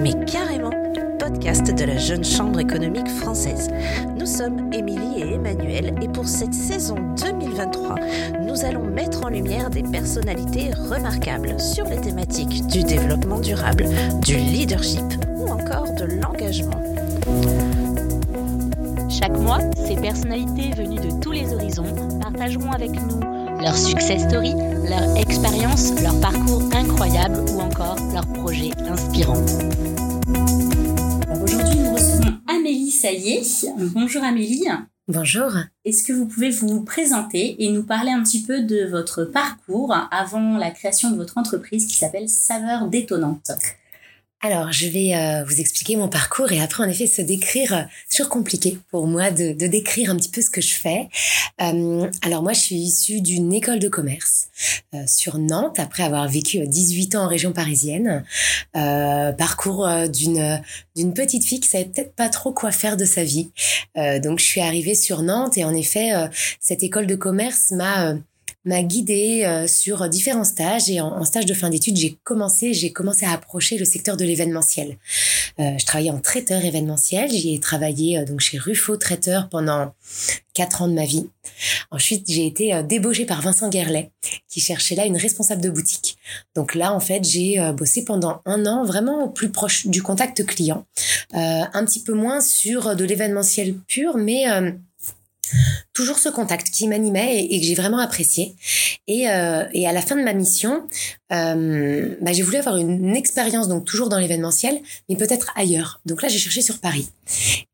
mais carrément podcast de la Jeune Chambre économique française. Nous sommes Émilie et Emmanuel et pour cette saison 2023, nous allons mettre en lumière des personnalités remarquables sur les thématiques du développement durable, du leadership ou encore de l'engagement. Chaque mois, ces personnalités venues de tous les horizons partageront avec nous leur success story, leur expérience, leur parcours incroyable ou encore leurs projets inspirants. Aujourd'hui, nous recevons Amélie Saillé. Bonjour Amélie. Bonjour. Est-ce que vous pouvez vous présenter et nous parler un petit peu de votre parcours avant la création de votre entreprise qui s'appelle Saveur détonnante alors, je vais euh, vous expliquer mon parcours et après, en effet, se décrire. Euh, toujours compliqué pour moi de, de, décrire un petit peu ce que je fais. Euh, alors, moi, je suis issue d'une école de commerce euh, sur Nantes après avoir vécu 18 ans en région parisienne. parcours d'une d'une petite fille qui savait peut-être pas trop quoi faire de sa vie. donc, je suis arrivée sur Nantes et en effet, cette école de commerce m'a m'a guidée euh, sur différents stages et en, stage de fin d'études, j'ai commencé, j'ai commencé à approcher le secteur de l'événementiel. Euh, je travaillais en traiteur événementiel, j'y ai travaillé euh, donc chez Ruffo Traiteur pendant quatre ans de ma vie. Ensuite, j'ai été débauchée par Vincent Guerlet qui cherchait là une responsable de boutique. Donc là, en fait, j'ai bossé pendant un an vraiment au plus proche du contact client, un petit peu moins sur de l'événementiel pur, mais toujours ce contact qui m'animait et, que j'ai vraiment apprécié. Et, euh, et, à la fin de ma mission, euh, bah, j'ai voulu avoir une, expérience, donc toujours dans l'événementiel, mais peut-être ailleurs. Donc là, j'ai cherché sur Paris.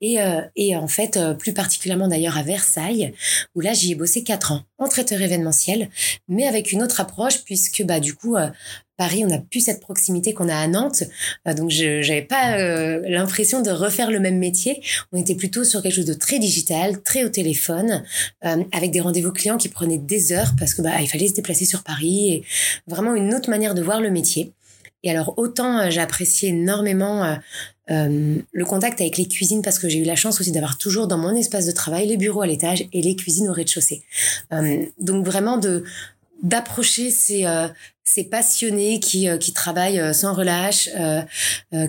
Et, euh, en fait, plus particulièrement d'ailleurs à Versailles, où là, j'y ai bossé quatre ans en traiteur événementiel, mais avec une autre approche, puisque bah, du coup, Paris, on n'a plus cette proximité qu'on a à Nantes, euh, donc je n'avais pas l'impression de refaire le même métier. On était plutôt sur quelque chose de très digital, très au téléphone, avec des rendez-vous clients qui prenaient des heures parce que bah, il fallait se déplacer sur Paris et vraiment une autre manière de voir le métier. Et alors autant euh, j'appréciais énormément euh, euh, le contact avec les cuisines parce que j'ai eu la chance aussi d'avoir toujours dans mon espace de travail les bureaux à l'étage et les cuisines au rez-de-chaussée. donc vraiment de d'approcher ces, ces passionnés qui, qui travaillent sans relâche,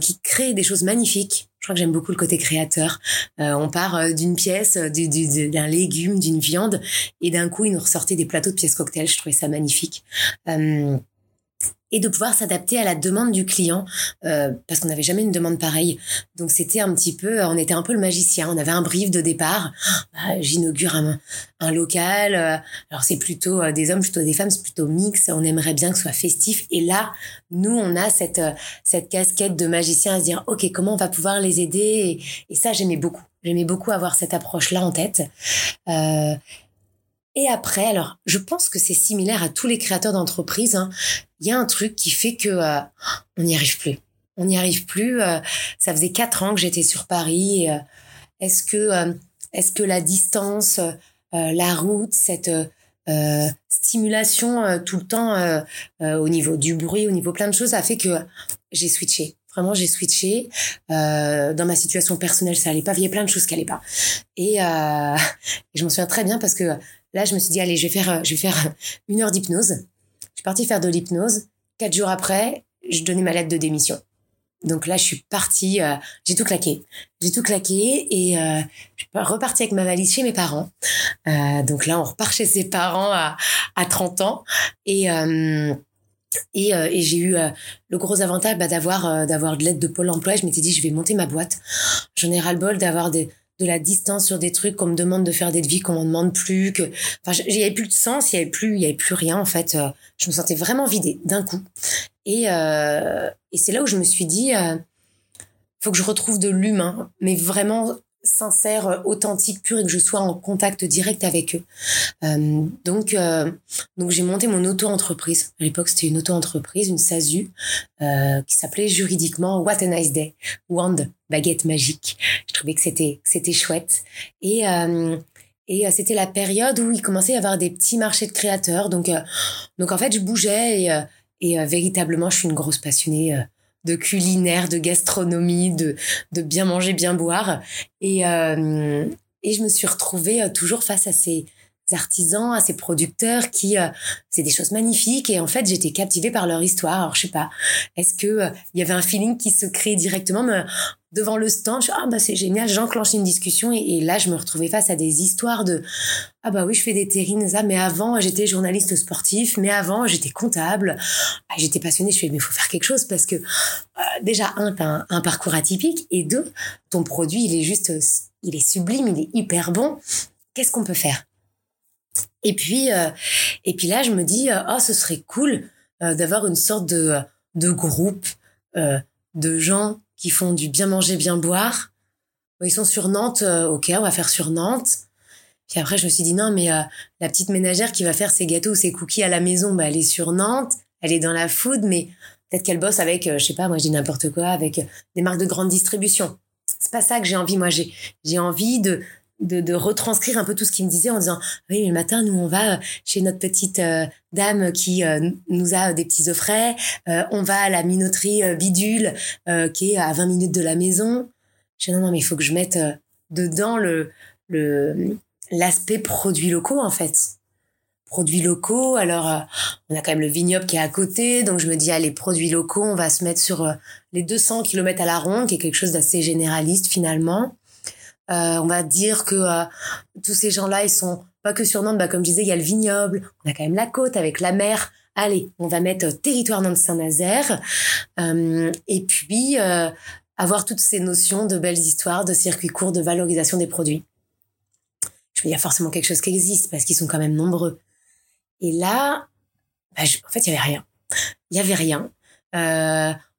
qui créent des choses magnifiques. Je crois que j'aime beaucoup le côté créateur. on part d'une pièce, d'un légume, d'une viande, et d'un coup, ils nous ressortaient des plateaux de pièces cocktails. Je trouvais ça magnifique et de pouvoir s'adapter à la demande du client euh, parce qu'on n'avait jamais une demande pareille. Donc c'était un petit peu, on était un peu le magicien. On avait un brief de départ. Ah, j'inaugure un, un, local. Euh, alors c'est plutôt euh, des hommes, plutôt des femmes, c'est plutôt mix. On aimerait bien que ce soit festif. Et là, nous, on a cette cette casquette de magicien à se dire, ok, comment on va pouvoir les aider? Et, et ça, j'aimais beaucoup. J'aimais beaucoup avoir cette approche-là en tête. Euh, et après, alors, je pense que c'est similaire à tous les créateurs d'entreprises. Hein. Il y a un truc qui fait que euh, on n'y arrive plus. On n'y arrive plus. Euh, ça faisait quatre ans que j'étais sur Paris. Euh, est-ce que, est-ce que la distance, la route, cette stimulation tout le temps au niveau du bruit, au niveau plein de choses, a fait que j'ai switché. Vraiment, j'ai switché. dans ma situation personnelle, ça allait pas. Il y avait plein de choses qui allaient pas. Et, et je m'en souviens très bien parce que Là, je me suis dit, allez, je vais faire, vais faire une heure d'hypnose. Je suis partie faire de l'hypnose. Quatre jours après, je donnais ma lettre de démission. Donc là, je suis partie, euh, j'ai tout claqué. J'ai tout claqué et euh, je suis repartie avec ma valise chez mes parents. Euh, donc là, on repart chez ses parents à, à 30 ans. Et, euh, euh, et j'ai eu le gros avantage bah, d'avoir d'avoir de l'aide de Pôle emploi. Je m'étais dit, je vais monter ma boîte. J'en ai ras-le-bol d'avoir des de la distance sur des trucs qu'on me demande de faire des devis qu'on m'en demande plus que enfin il y avait plus de sens il y avait plus il y avait plus rien en fait euh, je me sentais vraiment vidée d'un coup et euh, et c'est là où je me suis dit euh, faut que je retrouve de l'humain mais vraiment sincère, authentique, pur et que je sois en contact direct avec eux. Euh, donc, donc j'ai monté mon auto-entreprise. À l'époque, c'était une auto-entreprise, une SASU, qui s'appelait juridiquement What a Nice Day, Wand, baguette magique. Je trouvais que c'était c'était chouette. Et euh, et c'était la période où il commençait à y avoir des petits marchés de créateurs. Donc, donc en fait, je bougeais et, véritablement, je suis une grosse passionnée de culinaire, de gastronomie, de, de bien manger, bien boire. Et, euh, et je me suis retrouvée euh, toujours face à ces, artisans, à ces producteurs qui euh, c'est des choses magnifiques et en fait j'étais captivée par leur histoire. Alors je sais pas, est-ce que euh, il y avait un feeling qui se crée directement? Devant le stand je, Ah bah c'est génial, j'enclenche une discussion et, là je me retrouvais face à des histoires de Ah bah oui je fais des terrines ça, mais avant j'étais journaliste sportif, mais avant j'étais comptable. Ah, j'étais passionnée, je fais mais faut faire quelque chose parce que euh, déjà un t'as un, un parcours atypique et deux ton produit il est juste il est sublime, il est hyper bon. Qu'est-ce qu'on peut faire? Et puis, euh, et puis là, je me dis, euh, oh, ce serait cool euh, d'avoir une sorte de, de groupe de gens qui font du bien manger, bien boire. Ils sont sur Nantes, ok, on va faire sur Nantes. Puis après, je me suis dit, non, mais la petite ménagère qui va faire ses gâteaux ou ses cookies à la maison, bah, elle est sur Nantes, elle est dans la food, mais peut-être qu'elle bosse avec, je sais pas, moi je dis n'importe quoi, avec des marques de grande distribution. C'est pas ça que j'ai envie. Moi, j'ai envie de de, de, retranscrire un peu tout ce qu'il me disait en disant oui le matin nous on va chez notre petite euh, dame qui euh, nous a des petits œufs frais euh, on va à la minoterie bidule qui est à 20 minutes de la maison je dis non non mais il faut que je mette dedans le le l'aspect produits locaux en fait. Produits locaux alors on a quand même le vignoble qui est à côté. Donc je me dis allez produits locaux on va se mettre sur les 200 km à la ronde qui est quelque chose d'assez généraliste finalement euh, on va dire que euh, tous ces gens-là, ils sont pas que sur Nantes. Bah, comme je disais, il y a le vignoble. On a quand même la côte avec la mer. Allez, on va mettre territoire Nantes-Saint-Nazaire. Euh, et puis, avoir toutes ces notions de belles histoires, de circuits courts, de valorisation des produits. Je il y a forcément quelque chose qui existe parce qu'ils sont quand même nombreux. Et là, bah, en fait, il y avait rien. Il y avait rien.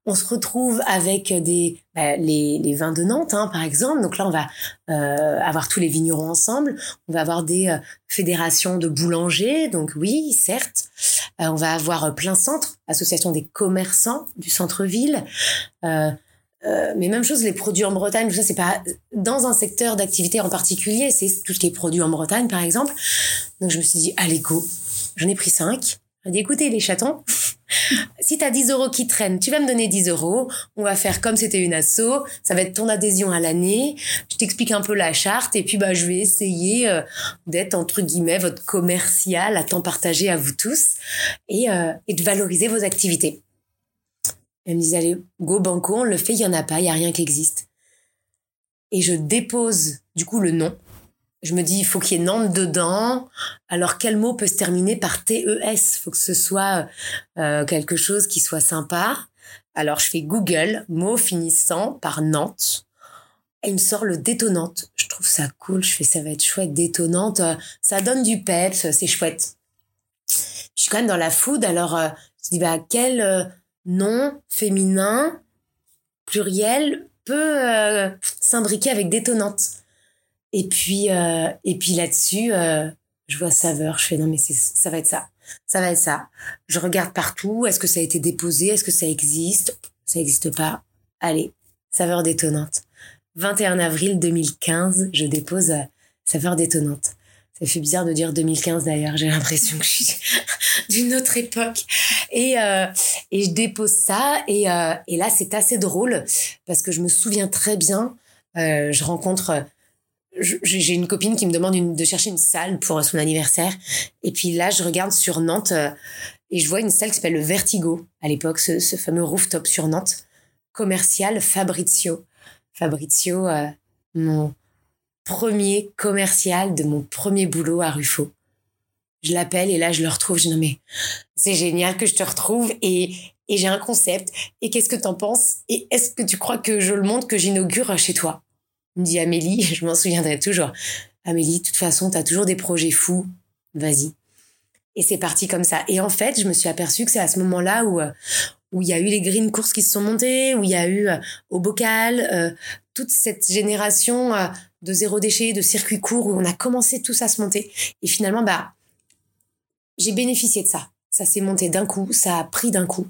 Euh, on se retrouve avec des bah, les, les, vins de Nantes, hein, par exemple. Donc là, on va euh, avoir tous les vignerons ensemble. On va avoir des euh, fédérations de boulangers. Donc oui, certes. Euh, on va avoir plein centre, association des commerçants du centre-ville. mais même chose, les produits en Bretagne, ça c'est pas dans un secteur d'activité en particulier, c'est tout ce qui est produit en Bretagne par exemple. Donc je me suis dit, allez go, j'en ai pris cinq. J'ai dit, écoutez les chatons, si tu as 10 euros qui traînent, tu vas me donner 10 euros. On va faire comme c'était une asso. Ça va être ton adhésion à l'année. Je t'explique un peu la charte et puis bah je vais essayer euh, d'être entre guillemets votre commercial à temps partagé à vous tous et, euh, et de valoriser vos activités. Elle me disait allez go banco, on le fait, il y en a pas, il y a rien qui existe. Et je dépose du coup le nom je me dis, il faut qu'il y ait Nantes dedans. Alors, quel mot peut se terminer par TES Il faut que ce soit euh, quelque chose qui soit sympa. Alors, je fais Google, mot finissant par Nantes. Et il me sort le détonante. Je trouve ça cool. Je fais, ça va être chouette, détonante. Ça donne du peps, c'est chouette. Je suis quand même dans la food. Alors, euh, je dis, bah, quel euh, nom féminin, pluriel, peut s'imbriquer avec détonante et puis, euh, et puis là-dessus, euh, je vois saveur. Je fais non mais ça va être ça. Ça va être ça. Je regarde partout. Est-ce que ça a été déposé? Est-ce que ça existe? Ça n'existe pas. Allez, saveur détonnante. 21 avril 2015, je dépose euh, saveur détonnante. Ça fait bizarre de dire 2015 d'ailleurs. J'ai l'impression que je suis d'une autre époque. Et, et je dépose ça. Et, et là, c'est assez drôle parce que je me souviens très bien. Je rencontre j'ai une copine qui me demande de chercher une salle pour son anniversaire. Et puis là, je regarde sur Nantes euh, et je vois une salle qui s'appelle le Vertigo. À l'époque, ce, fameux rooftop sur Nantes. Commercial Fabrizio. Fabrizio, euh, mon premier commercial de mon premier boulot à Ruffo. Je l'appelle et là, je le retrouve. Je dis non, mais c'est génial que je te retrouve et, et j'ai un concept. Et qu'est-ce que t'en penses? Et est-ce que tu crois que je le montre, que j'inaugure chez toi? Me dit Amélie, je m'en souviendrai toujours. Amélie, de toute façon, tu as toujours des projets fous. Vas-y. Et c'est parti comme ça. Et en fait, je me suis aperçue que c'est à ce moment-là où euh, où il y a eu les green courses qui se sont montées, où il y a eu euh, au bocal euh, toute cette génération de zéro déchet, de circuits courts où on a commencé tous à se monter. Et finalement, bah j'ai bénéficié de ça. Ça s'est monté d'un coup, ça a pris d'un coup.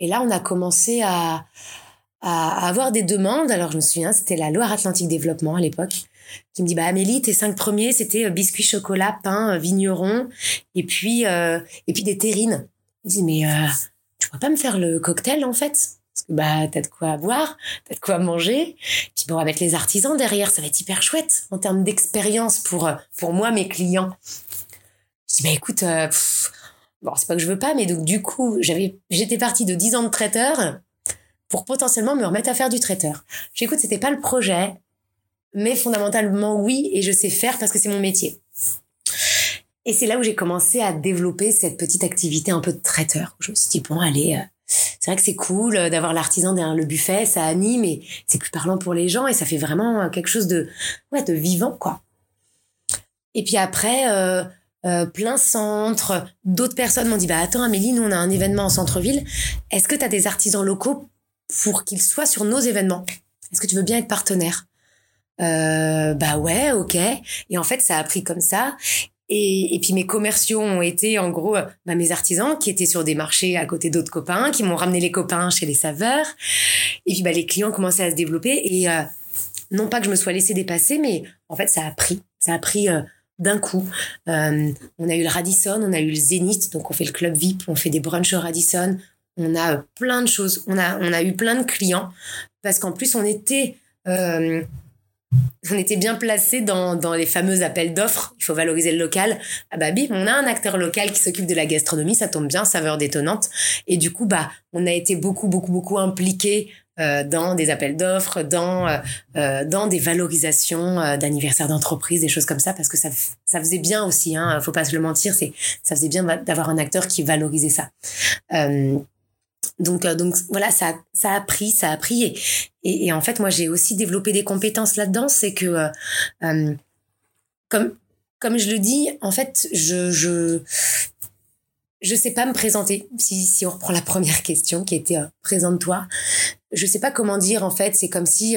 Et là, on a commencé à à, avoir des demandes. Alors, je me souviens, c'était la Loire-Atlantique Développement à l'époque qui me dit bah Amélie tes cinq premiers c'était euh, biscuits chocolat pain euh, vigneron et puis euh, et puis des terrines. Je dis mais euh, tu pourrais pas me faire le cocktail en fait? Parce que bah t'as de quoi boire t'as de quoi manger. Puis bon mettre les artisans derrière ça va être hyper chouette en termes d'expérience pour pour moi mes clients. Dis, bah écoute, bon, c'est pas que je veux pas, mais donc du coup, j'avais, j'étais partie de 10 ans de traiteur pour potentiellement me remettre à faire du traiteur. J'écoute, c'était pas le projet, mais fondamentalement oui, et je sais faire parce que c'est mon métier. Et c'est là où j'ai commencé à développer cette petite activité un peu de traiteur. Je me suis dit, bon, allez, euh, c'est vrai que c'est cool euh, d'avoir l'artisan derrière le buffet, ça anime et c'est plus parlant pour les gens et ça fait vraiment euh, quelque chose de, ouais, de vivant, quoi. Et puis après, euh, plein centre, d'autres personnes m'ont dit, bah attends Amélie, nous on a un événement en centre-ville, est-ce que tu as des artisans locaux pour qu'ils soient sur nos événements Est-ce que tu veux bien être partenaire? Euh, bah ouais, ok. Et en fait, ça a pris comme ça. Et, et puis mes commerciaux ont été en gros bah, mes artisans qui étaient sur des marchés à côté d'autres copains, qui m'ont ramené les copains chez les saveurs. Et puis bah, les clients commençaient à se développer. Et euh, non pas que je me sois laissé dépasser, mais en fait ça a pris. Ça a pris euh, d'un coup. Euh, on a eu le Radisson, on a eu le Zénith, donc on fait le club VIP, on fait des brunchs au Radisson. On a plein de choses. On a, on a eu plein de clients parce qu'en plus on était on était bien placé dans, dans les fameux appels d'offres. Il faut valoriser le local. Ah bah bim, on a un acteur local qui s'occupe de la gastronomie, ça tombe bien, saveur détonnante. Et du coup, bah, on a été beaucoup, beaucoup, beaucoup impliqués euh, dans des appels d'offres, dans euh, euh dans des valorisations euh, d'anniversaire d'entreprise, des choses comme ça, parce que ça, ça faisait bien aussi. Hein, faut pas se le mentir, c'est ça faisait bien d'avoir un acteur qui valorisait ça. Euh, donc, euh, donc voilà, ça, ça a pris, ça a pris. Et, et, en fait, moi, j'ai aussi développé des compétences là-dedans. C'est que, euh, euh, comme, comme je le dis, en fait, je, je, je sais pas me présenter. Si, si on reprend la première question qui était présente-toi, je sais pas comment dire. En fait, c'est comme si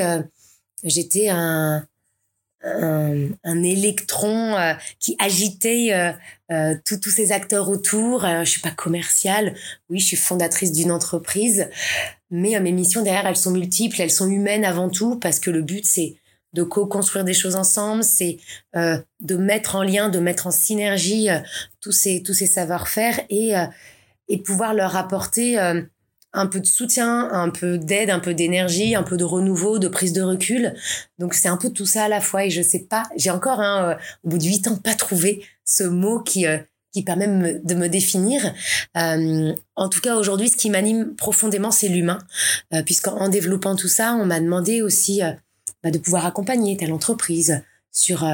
j'étais un, un, un, électron euh, qui agitait euh, euh, tous ces acteurs autour. je suis pas commerciale, oui, je suis fondatrice d'une entreprise, mais mes missions derrière, elles sont multiples, elles sont humaines avant tout, parce que le but, c'est de co-construire des choses ensemble, c'est de mettre en lien, de mettre en synergie tous ces tous ces savoir-faire et et pouvoir leur apporter un peu de soutien, un peu d'aide, un peu d'énergie, un peu de renouveau, de prise de recul. Donc c'est un peu tout ça à la fois et je sais pas, j'ai encore hein, au bout de huit ans pas trouvé ce mot qui euh, qui permet de me définir. Euh, en tout cas aujourd'hui, ce qui m'anime profondément, c'est l'humain, euh, puisqu'en développant tout ça, on m'a demandé aussi bah, de pouvoir accompagner telle entreprise sur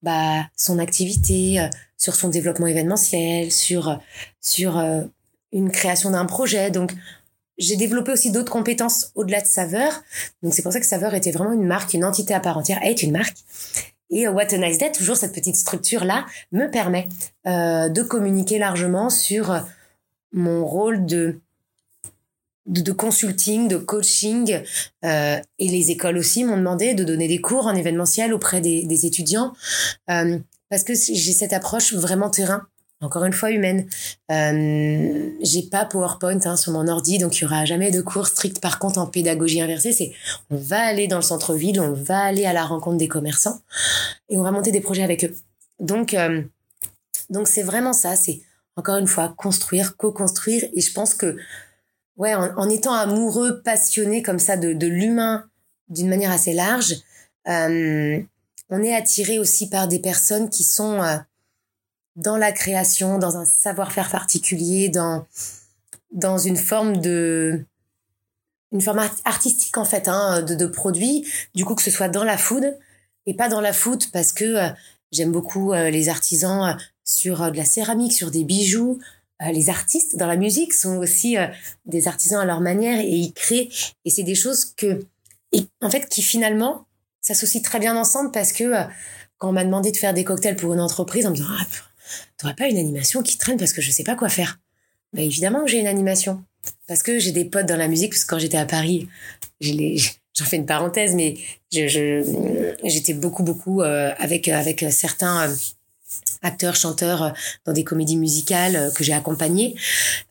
bah, son activité, sur son développement événementiel, sur sur une création d'un projet. Donc, j'ai développé aussi d'autres compétences au-delà de Saveur. Donc, c'est pour ça que Saveur était vraiment une marque, une entité à part entière, est une marque. Et euh, What a Nice Day, toujours cette petite structure-là, me permet euh, de communiquer largement sur euh, mon rôle de de, consulting, de coaching, euh, et les écoles aussi m'ont demandé de donner des cours en événementiel auprès des, des étudiants, euh, parce que j'ai cette approche vraiment terrain encore une fois humaine. Euh, j'ai pas PowerPoint hein, sur mon ordi, donc il y aura jamais de cours strict. Par contre, en pédagogie inversée, c'est on va aller dans le centre-ville, on va aller à la rencontre des commerçants et on va monter des projets avec eux. Donc, euh, donc c'est vraiment ça. C'est encore une fois construire, co-construire. Et je pense que ouais, en, étant amoureux, passionné comme ça de, de l'humain d'une manière assez large, euh, on est attiré aussi par des personnes qui sont euh, dans la création, dans un savoir-faire particulier, dans dans une forme de une forme artistique en fait hein, de, de produits. Du coup que ce soit dans la food et pas dans la food parce que euh, j'aime beaucoup euh, les artisans euh, sur de la céramique, sur des bijoux. les artistes dans la musique sont aussi des artisans à leur manière et ils créent et c'est des choses que en fait qui finalement s'associent très bien ensemble parce que quand on m'a demandé de faire des cocktails pour une entreprise, en me disant ah, t'aurais pas une animation qui traîne parce que je sais pas quoi faire. Bah évidemment que j'ai une animation. Parce que j'ai des potes dans la musique, parce que quand j'étais à Paris, j'en fais une parenthèse, mais j'étais beaucoup, beaucoup euh, avec, avec certains euh, acteurs, chanteurs euh, dans des comédies musicales que j'ai accompagnées,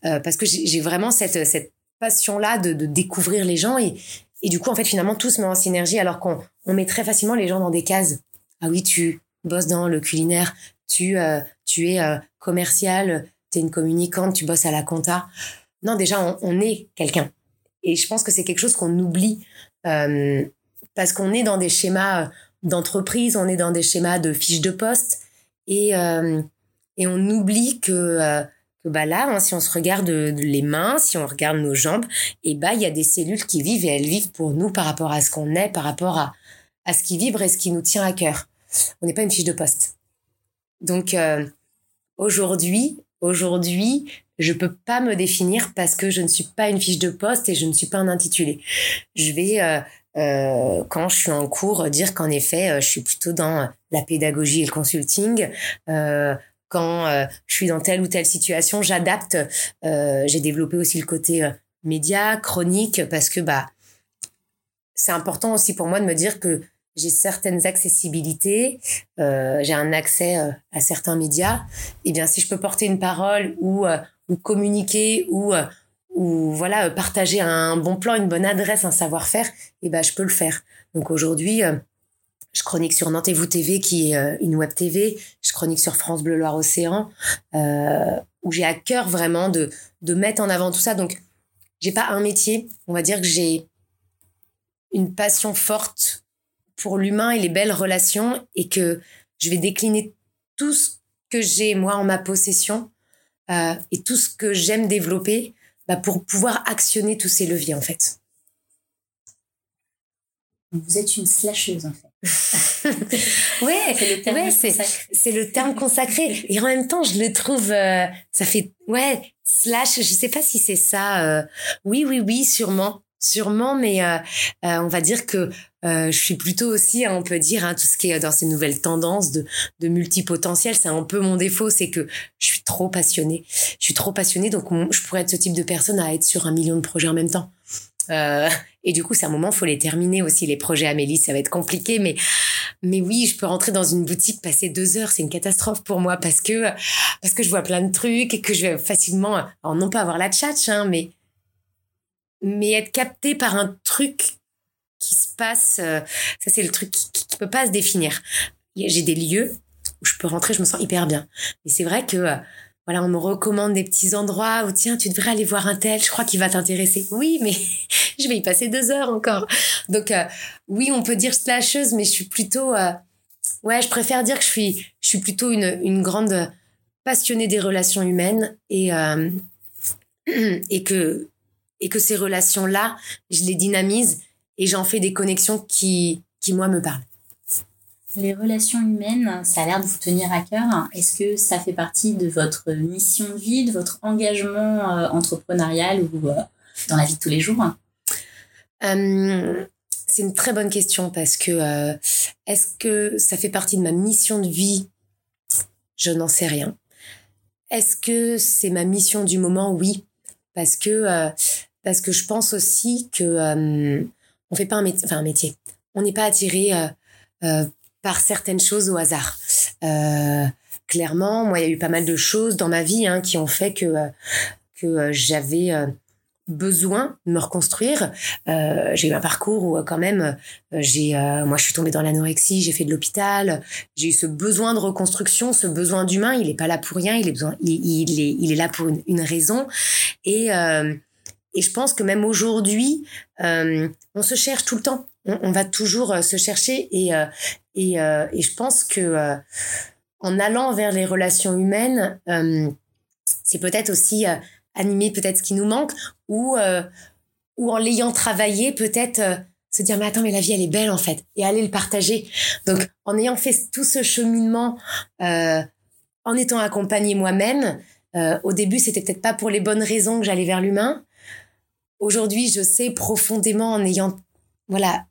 parce que j'ai vraiment cette, cette passion-là de, découvrir les gens et, et du coup, en fait, finalement, tout se met en synergie alors qu'on on met très facilement les gens dans des cases. Ah oui, tu bosses dans le culinaire, tu, tu es euh, commercial, tu es une communicante, tu bosses à la compta. Non, déjà, on, est quelqu'un. Et je pense que c'est quelque chose qu'on oublie euh, parce qu'on est dans des schémas euh, d'entreprise, on est dans des schémas de fiches de poste. Et, et et on oublie que bah là, hein, si on se regarde les mains, si on regarde nos jambes, et eh bah il y a des cellules qui vivent et elles vivent pour nous par rapport à ce qu'on est, par rapport à, à ce qui vibre et ce qui nous tient à cœur. On n'est pas une fiche de poste. Donc euh, aujourd'hui, aujourd'hui, je peux pas me définir parce que je ne suis pas une fiche de poste et je ne suis pas un intitulé. Je vais euh, euh, quand je suis en cours dire qu'en effet, je suis plutôt dans la pédagogie et le consulting quand euh, je suis dans telle ou telle situation, j'adapte. Euh, j'ai développé aussi le côté euh, média, chronique, parce que bah c'est important aussi pour moi de me dire que j'ai certaines accessibilités, j'ai un accès à certains médias. Et eh bien, si je peux porter une parole ou ou communiquer ou ou voilà partager un bon plan, une bonne adresse, un savoir-faire, et eh ben je peux le faire. Donc aujourd'hui, je chronique sur Nantes vous TV, qui est euh, une web TV. Je chronique sur France Bleu Loire Océan, euh, où j'ai à cœur vraiment de, de mettre en avant tout ça. Donc, j'ai pas un métier. On va dire que j'ai une passion forte pour l'humain et les belles relations et que je vais décliner tout ce que j'ai moi en ma possession euh, et tout ce que j'aime développer bah, pour pouvoir actionner tous ces leviers en fait. Vous êtes une slasheuse en fait. ouais, c'est le terme consacré. C'est le terme consacré. Et en même temps, je le trouve, euh, ça fait, ouais, slash, je sais pas si c'est ça. Euh, oui, oui, oui, sûrement. Sûrement, mais euh, on va dire que je suis plutôt aussi, hein, on peut dire, hein, tout ce qui est dans ces nouvelles tendances de, de multipotentiel, c'est un peu mon défaut, c'est que je suis trop passionnée. Je suis trop passionnée, donc je pourrais être ce type de personne à être sur un million de projets en même temps. Euh, et du coup, c'est un moment, faut les terminer aussi. Les projets Amélie, ça va être compliqué, mais mais oui, je peux rentrer dans une boutique, passer deux heures, c'est une catastrophe pour moi parce que parce que je vois plein de trucs et que je vais facilement, alors non pas avoir la tchatch, hein, mais mais être capté par un truc qui se passe. Euh, ça, c'est le truc qui, qui, peut pas se définir. J'ai des lieux où je peux rentrer, je me sens hyper bien. Mais c'est vrai que euh, voilà, on me recommande des petits endroits où tiens, tu devrais aller voir un tel, je crois qu'il va t'intéresser. Oui, mais je vais y passer deux heures encore. Donc euh, oui, on peut dire slasheuse, mais je suis plutôt, ouais, je préfère dire que je suis, je suis plutôt une, une grande passionnée des relations humaines et et que et que ces relations-là, je les dynamise et j'en fais des connexions qui qui moi me parlent. Les relations humaines, ça a l'air de vous tenir à cœur. Est-ce que ça fait partie de votre mission de vie, de votre engagement euh, entrepreneurial ou euh, dans la vie de tous les jours? Euh, C'est une très bonne question parce que est-ce que ça fait partie de ma mission de vie? Je n'en sais rien. Est-ce que c'est ma mission du moment? Oui, parce que parce que je pense aussi que on fait pas un métier, enfin un métier. On n'est pas attiré par certaines choses au hasard. Euh, clairement, moi, il y a eu pas mal de choses dans ma vie hein, qui ont fait que euh, que euh, j'avais besoin de me reconstruire. j'ai eu un parcours où quand même, j'ai, moi, je suis tombée dans l'anorexie, j'ai fait de l'hôpital, j'ai eu ce besoin de reconstruction, ce besoin d'humain. Il est pas là pour rien, il est besoin, il, est, il est là pour une, une raison. Et et je pense que même aujourd'hui, on se cherche tout le temps. On, va toujours se chercher et, et, euh, et je pense que euh, en allant vers les relations humaines, euh, c'est peut-être aussi animer peut-être ce qui nous manque ou ou en l'ayant travaillé peut-être se dire mais attends mais la vie elle est belle en fait et aller le partager donc en ayant fait tout ce cheminement euh, en étant accompagnée moi-même euh, au début c'était peut-être pas pour les bonnes raisons que j'allais vers l'humain aujourd'hui je sais profondément en ayant voilà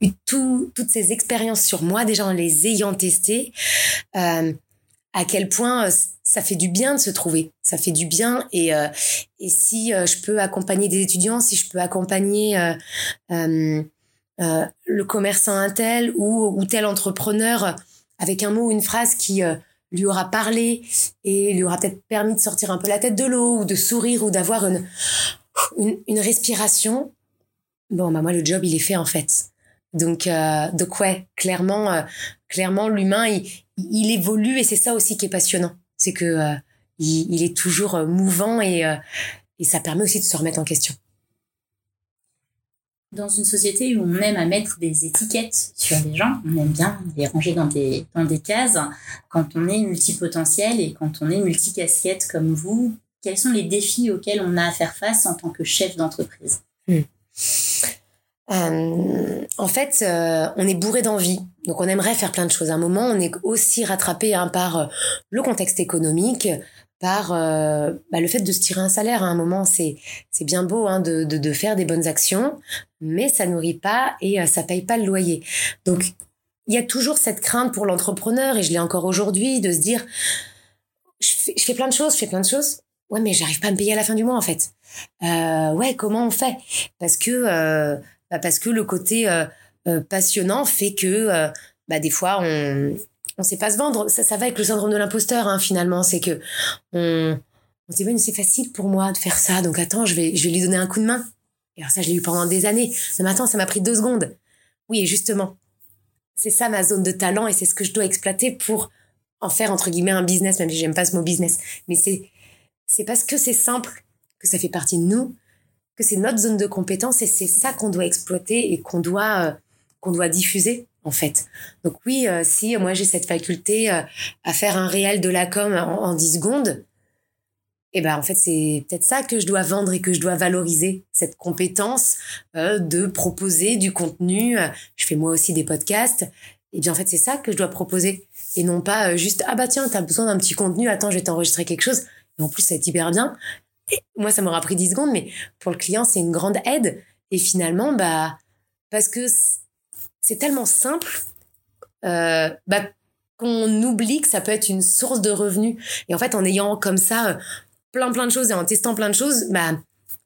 eu toutes ces expériences sur moi, déjà en les ayant testées, euh, à quel point euh, ça fait du bien de se trouver. Ça fait du bien. Et, euh, et si je peux accompagner des étudiants, si je peux accompagner le commerçant un tel ou, ou tel entrepreneur avec un mot ou une phrase qui lui aura parlé et lui aura peut-être permis de sortir un peu la tête de l'eau ou de sourire ou d'avoir une, une, respiration, bon, bah moi, le job, il est fait en fait. Donc, euh, donc ouais, clairement, euh, clairement, l'humain, il, évolue et c'est ça aussi qui est passionnant. C'est que euh, il, est toujours euh, mouvant et, et ça permet aussi de se remettre en question. dans une société où on aime à mettre des étiquettes sur les gens, on aime bien les ranger dans des, dans des cases, quand on est multipotentiel et quand on est multicasquette comme vous, quels sont les défis auxquels on a à faire face en tant que chef d'entreprise? Hmm. euh, en fait, euh, on est bourré d'envie, donc on aimerait faire plein de choses. À un moment, on est aussi rattrapé hein, par euh, le contexte économique, par bah, le fait de se tirer un salaire. À un moment, c'est bien beau hein, de, de, faire des bonnes actions, mais ça nourrit pas et ça paye pas le loyer. Donc, il y a toujours cette crainte pour l'entrepreneur, et je l'ai encore aujourd'hui, de se dire, je fais plein de choses, je fais plein de choses, ouais mais j'arrive pas à me payer à la fin du mois en fait. Euh, ouais comment on fait? Parce que euh, bah parce que le côté euh, euh passionnant fait que euh, bah des fois on on sait pas se vendre. Ça, ça va avec le syndrome de l'imposteur hein, finalement. C'est que on on se dit mais c'est facile pour moi de faire ça. Donc attends je vais je vais lui donner un coup de main. Et alors ça je l'ai eu pendant des années. Mais attends ça m'a pris deux secondes. Oui et justement c'est ça ma zone de talent et c'est ce que je dois exploiter pour en faire entre guillemets un business même si j'aime pas ce mot business. Mais c'est c'est parce que c'est simple que ça fait partie de nous, que c'est notre zone de compétence et c'est ça qu'on doit exploiter et qu'on doit euh, qu'on doit diffuser en fait. Donc oui, euh, si moi j'ai cette faculté euh, à faire un réel de la com en, 10 secondes, et eh ben en fait c'est peut-être ça que je dois vendre et que je dois valoriser cette compétence de proposer du contenu. Je fais moi aussi des podcasts. Et bien en fait c'est ça que je dois proposer et non pas juste ah bah tiens t'as besoin d'un petit contenu attends je vais t'enregistrer quelque chose et en plus, ça est hyper bien. moi, ça m'aura pris 10 secondes, mais pour le client, c'est une grande aide. Et finalement, bah, parce que c'est tellement simple, euh, bah, qu'on oublie que ça peut être une source de revenus. Et en fait, en ayant comme ça euh, plein plein de choses et en testant plein de choses, bah,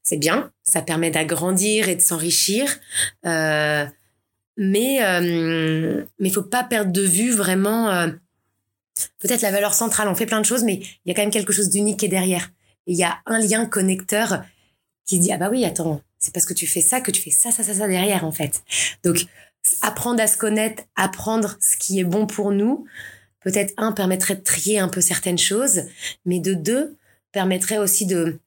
c'est bien. Ça permet d'agrandir et de s'enrichir. Euh, mais euh, mais faut pas perdre de vue vraiment peut-être la valeur centrale, on fait plein de choses, mais il y a quand même quelque chose d'unique qui est derrière. il y a un lien connecteur qui dit, ah bah oui, attends, c'est parce que tu fais ça que tu fais ça, ça, ça, ça derrière, en fait. Donc, apprendre à se connaître, apprendre ce qui est bon pour nous, peut-être, un, permettrait de trier un peu certaines choses, mais de deux, permettrait aussi de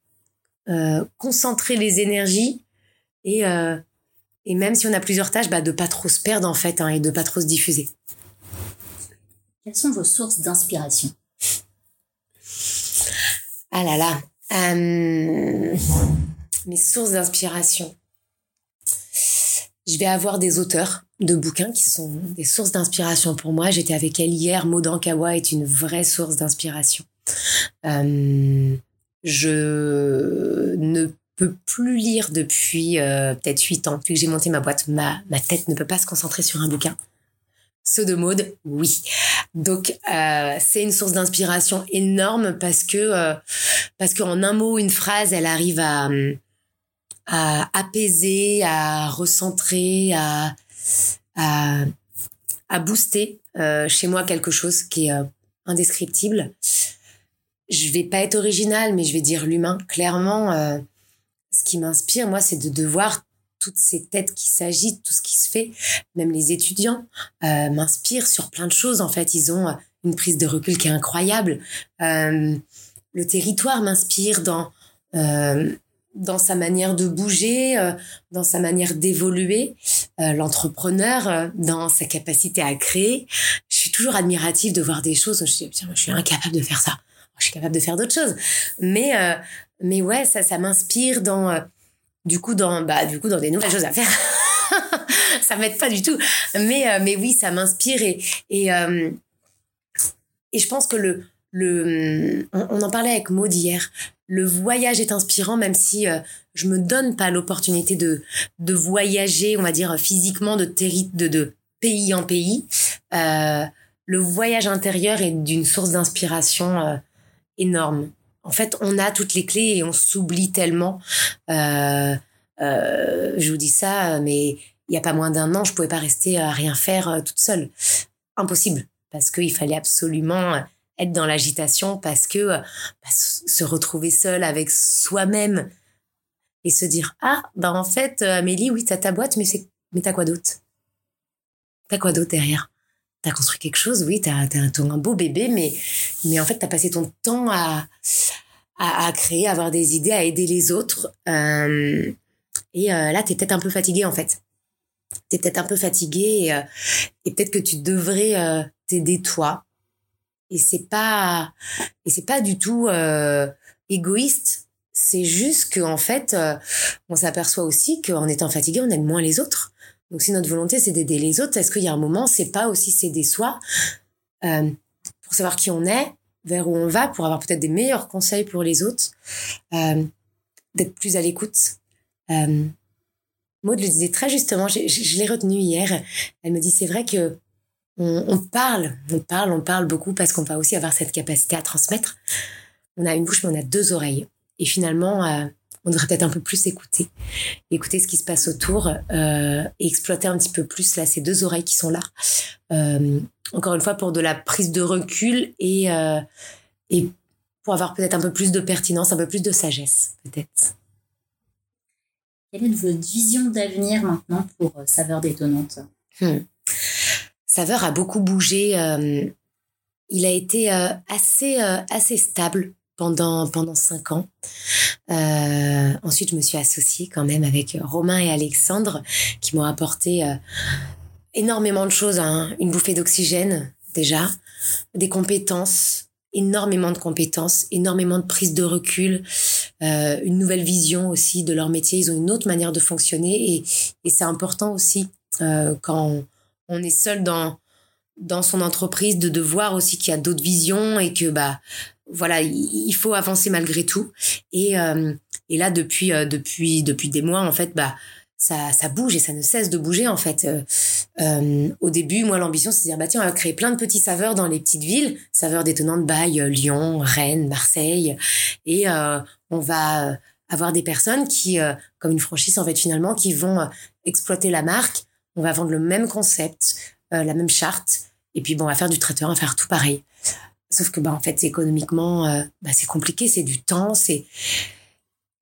euh, concentrer les énergies et, euh, et même si on a plusieurs tâches, bah, de pas trop se perdre, en fait, hein, et de pas trop se diffuser. Quelles sont vos sources d'inspiration? Ah là là. Euh, mes sources d'inspiration. Je vais avoir des auteurs de bouquins qui sont des sources d'inspiration pour moi. J'étais avec elle hier. Maud Ankawa est une vraie source d'inspiration. Euh, je ne peux plus lire depuis euh, peut-être huit ans. Depuis que j'ai monté ma boîte, ma, ma tête ne peut pas se concentrer sur un bouquin. Ceux de mode, oui. Donc euh, c'est une source d'inspiration énorme parce que euh, qu'en un mot, une phrase, elle arrive à apaiser, à recentrer, à à, booster euh, chez moi quelque chose qui est euh, indescriptible. Je vais pas être originale, mais je vais dire l'humain. Clairement, ce qui m'inspire, moi, c'est de devoir toutes ces têtes qui s'agitent, tout ce qui se fait, même les étudiants euh, m'inspirent sur plein de choses. En fait, ils ont euh, une prise de recul qui est incroyable. Euh, le territoire m'inspire dans dans sa manière de bouger, dans sa manière d'évoluer, l'entrepreneur dans sa capacité à créer. Je suis toujours admirative de voir des choses. Où je, suis, je suis incapable de faire ça. Je suis capable de faire d'autres choses. Mais mais ouais, ça ça m'inspire dans du coup dans bah du coup dans des nouvelles choses à faire ça m'aide pas du tout. Mais euh, mais oui ça m'inspire et et euh, et je pense que le le on, en parlait avec Maud hier. Le voyage est inspirant même si euh, je me donne pas l'opportunité de de voyager on va dire physiquement de terri de, de pays en pays. Euh, le voyage intérieur est d'une source d'inspiration énorme en fait, on a toutes les clés et on s'oublie tellement. Euh, euh, je vous dis ça, mais il n'y a pas moins d'un an, je pouvais pas rester à rien faire euh, toute seule. Impossible, parce qu'il fallait absolument être dans l'agitation, parce que bah, se retrouver seul avec soi-même et se dire ah bah en fait Amélie oui t'as ta boîte mais c'est mais t'as quoi d'autre? T'as quoi d'autre derrière? T'as construit quelque chose, oui, t'as as, un beau bébé, mais, mais en fait, t'as passé ton temps à, à, créer, à avoir des idées, à aider les autres. Euh, Et là, tu es peut-être un peu fatigué en fait. Tu es peut-être un peu fatigué et, peut-être que tu devrais t'aider toi. Et c'est pas et c'est pas du tout égoïste. C'est juste qu'en fait, on s'aperçoit aussi qu'en étant fatigué, on aide moins les autres. Donc si notre volonté c'est d'aider les autres, est-ce qu'il y a un moment, c'est pas aussi s'aider soi euh, pour savoir qui on est, vers où on va, pour avoir peut-être des meilleurs conseils pour les autres, euh, d'être plus à l'écoute? Euh, Maud le disait très justement, je, l'ai retenu hier. Elle me dit c'est vrai que on, parle, on parle, on parle beaucoup parce qu'on va aussi avoir cette capacité à transmettre. On a une bouche mais on a deux oreilles. Et finalement, euh, on devrait peut-être un peu plus écouter, écouter ce qui se passe autour euh, et exploiter un petit peu plus là ces deux oreilles qui sont là. Euh, encore une fois pour de la prise de recul et euh, et pour avoir peut-être un peu plus de pertinence, un peu plus de sagesse peut-être. Quelle est votre vision d'avenir maintenant pour Saveur détonnante hmm. Saveur a beaucoup bougé. il a été assez assez stable pendant pendant cinq ans. Euh, ensuite, je me suis associée quand même avec Romain et Alexandre qui m'ont apporté euh, énormément de choses, hein. une bouffée d'oxygène déjà, des compétences, énormément de compétences, énormément de prise de recul, euh, une nouvelle vision aussi de leur métier. Ils ont une autre manière de fonctionner et, c'est important aussi euh, quand on est seul dans dans son entreprise de, de voir aussi qu'il y a d'autres visions et que bah voilà, il faut avancer malgré tout. Et, euh, et là, depuis, euh, depuis, depuis des mois, en fait, bah, ça, ça bouge et ça ne cesse de bouger, en fait. Euh, au début, moi, l'ambition, c'est de dire, bah, tiens, on va créer plein de petits saveurs dans les petites villes, saveurs détonnantes Baille, Lyon, Rennes, Marseille. Et on va avoir des personnes qui, comme une franchise, en fait, finalement, qui vont exploiter la marque. On va vendre le même concept, la même charte. Et puis, bon, on va faire du traiteur, on va faire tout pareil. Sauf que bah en fait économiquement euh, bah, c'est compliqué, c'est du temps, c'est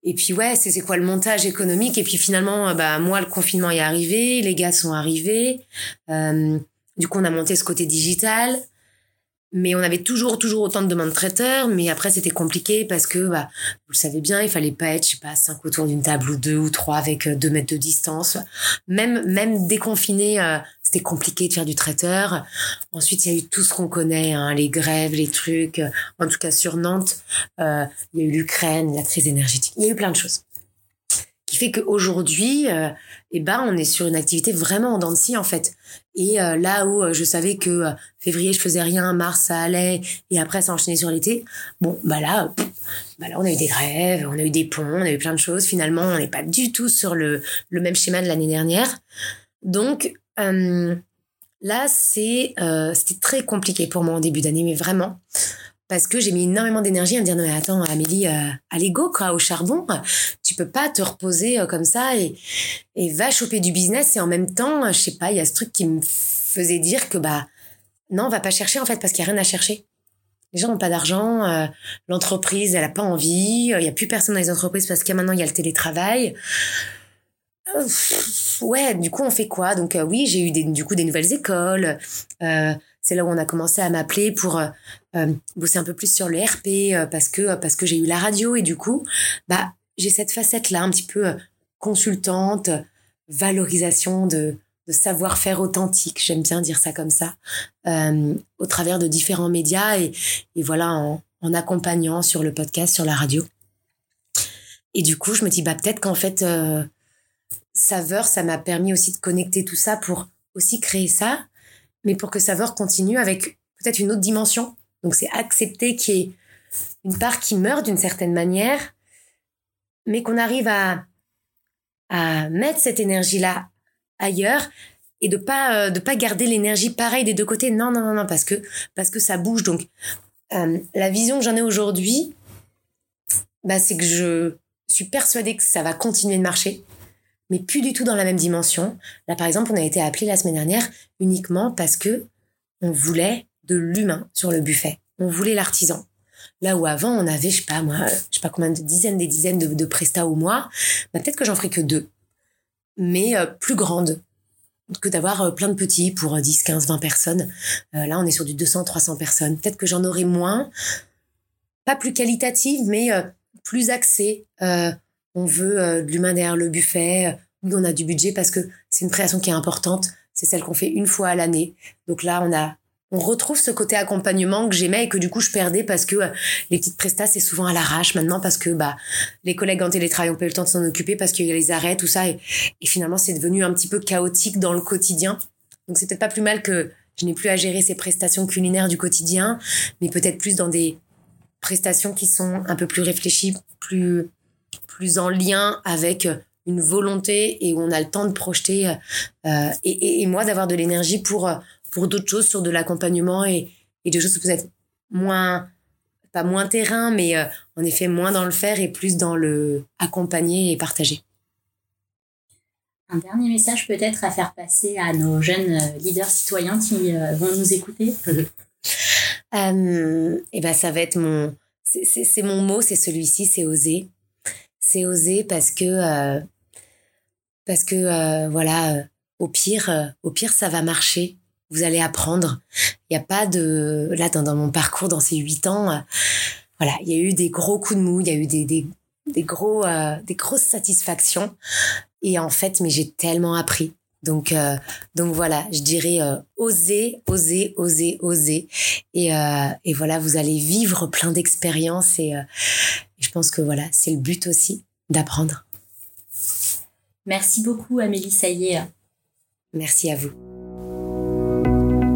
et puis ouais, c'est quoi le montage économique? Et puis finalement euh, bah moi le confinement est arrivé, les gars sont arrivés. Euh, du coup on a monté ce côté digital mais on avait toujours toujours autant de demandes traiteurs mais après c'était compliqué parce que bah vous le savez bien il fallait pas être je sais pas cinq autour d'une table ou deux ou trois avec euh, deux mètres de distance. Même même déconfiné euh, c'était compliqué de faire du traiteur. Ensuite il y a eu tout ce qu'on connaît hein, les grèves les trucs en tout cas sur Nantes euh, il y a eu l'Ukraine la crise énergétique. Il y a eu plein de choses qu'aujourd'hui, euh, eh ben, on est sur une activité vraiment en dents de scie, en fait. Et euh, là où euh, je savais que euh, février, je faisais rien, mars, ça allait, et après, ça enchaînait sur l'été, bon, bah là, bah là, on a eu des grèves, on a eu des ponts, on a eu plein de choses. Finalement, on n'est pas du tout sur le, le même schéma de l'année dernière. Donc, là, c'est c'était très compliqué pour moi en début d'année, mais vraiment parce que j'ai mis énormément d'énergie à me dire non mais attends Amélie euh, à l'ego quoi au charbon tu peux pas te reposer euh, comme ça et et va choper du business et en même temps je sais pas il y a ce truc qui me faisait dire que bah non on va pas chercher en fait parce qu'il y a rien à chercher. Les gens n'ont pas d'argent euh, l'entreprise elle a pas envie il y a plus personne dans les entreprises parce que maintenant il y a le télétravail. Ouais du coup on fait quoi? Donc oui j'ai eu des, du coup des nouvelles écoles c'est là où on a commencé à m'appeler pour euh, euh, bosser un peu plus sur le RP euh, parce que parce que j'ai eu la radio et du coup bah j'ai cette facette là un petit peu consultante valorisation de, de savoir-faire authentique j'aime bien dire ça comme ça au travers de différents médias et, et voilà en, en, accompagnant sur le podcast sur la radio. Et du coup je me dis bah peut-être qu'en fait saveur ça m'a permis aussi de connecter tout ça pour aussi créer ça mais pour que Saveur continue avec peut-être une autre dimension. Donc c'est accepter qu'il y ait une part qui meurt d'une certaine manière, mais qu'on arrive à, mettre cette énergie-là ailleurs et de pas euh, de pas garder l'énergie pareille des deux côtés. Non, non, non, non, parce que parce que ça bouge. Donc euh, la vision que j'en ai aujourd'hui, bah, c'est que je suis persuadée que ça va continuer de marcher mais plus du tout dans la même dimension. Là, par exemple, on a été appelé la semaine dernière uniquement parce que on voulait de l'humain sur le buffet. On voulait l'artisan. Là où avant, on avait, je sais pas moi, je sais pas combien de dizaines des dizaines de, de prestats au mois, bah, peut-être que j'en ferai que deux, mais euh, plus grandes que d'avoir euh, plein de petits pour 10, 15, 20 personnes. Euh, là, on est sur du 200, 300 personnes. Peut-être que j'en aurai moins, pas plus qualitative, mais plus axée on veut de l'humain derrière le buffet, oui, on a du budget parce que c'est une création qui est importante. C'est celle qu'on fait une fois à l'année. Donc là, on a on retrouve ce côté accompagnement que j'aimais et que du coup je perdais parce que les petites prestas c'est souvent à l'arrache maintenant parce que bah les collègues en télétravail ont pas eu le temps de s'en occuper parce qu'il y a les arrêts tout ça et, et finalement c'est devenu un petit peu chaotique dans le quotidien donc c'est peut-être pas plus mal que je n'ai plus à gérer ces prestations culinaires du quotidien mais peut-être plus dans des prestations qui sont un peu plus réfléchies plus plus en lien avec une volonté et où on a le temps de projeter euh, et, et, moi d'avoir de l'énergie pour pour d'autres choses sur de l'accompagnement et, et des choses peut-être moins pas moins terrain mais euh, en effet moins dans le faire et plus dans le accompagner et partager. Un dernier message peut-être à faire passer à nos jeunes euh, leaders citoyens qui vont nous écouter. Euh, et ben ça va être mon c'est mon mot c'est celui-ci c'est oser c'est oser parce que parce que voilà au pire au pire ça va marcher vous allez apprendre. Il n'y a pas de... Là, dans, mon parcours, dans ces huit ans, euh, voilà, il y a eu des gros coups de mou, il y a eu des, des, gros, euh, des grosses satisfactions. Et en fait, mais j'ai tellement appris. Donc, euh, donc voilà, je dirais oser, oser, oser, oser. Et, et voilà, vous allez vivre plein d'expériences. Et, et je pense que voilà, c'est le but aussi d'apprendre. Merci beaucoup, Amélie Saillé. Merci à vous.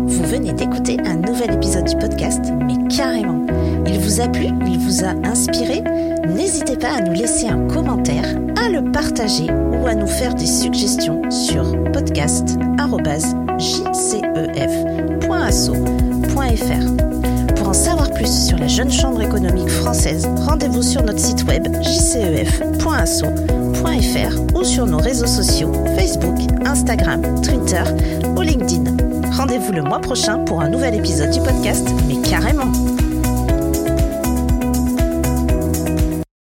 Vous venez d'écouter un nouvel épisode du podcast, mais carrément. Il vous a plu Il vous a inspiré? N'hésitez pas à nous laisser un commentaire, à le partager à nous faire des suggestions sur podcast.jcef.asso.fr. Pour en savoir plus sur la Jeune Chambre économique française, rendez-vous sur notre site web jcef.asso.fr ou sur nos réseaux sociaux Facebook, Instagram, Twitter ou LinkedIn. Rendez-vous le mois prochain pour un nouvel épisode du podcast, mais carrément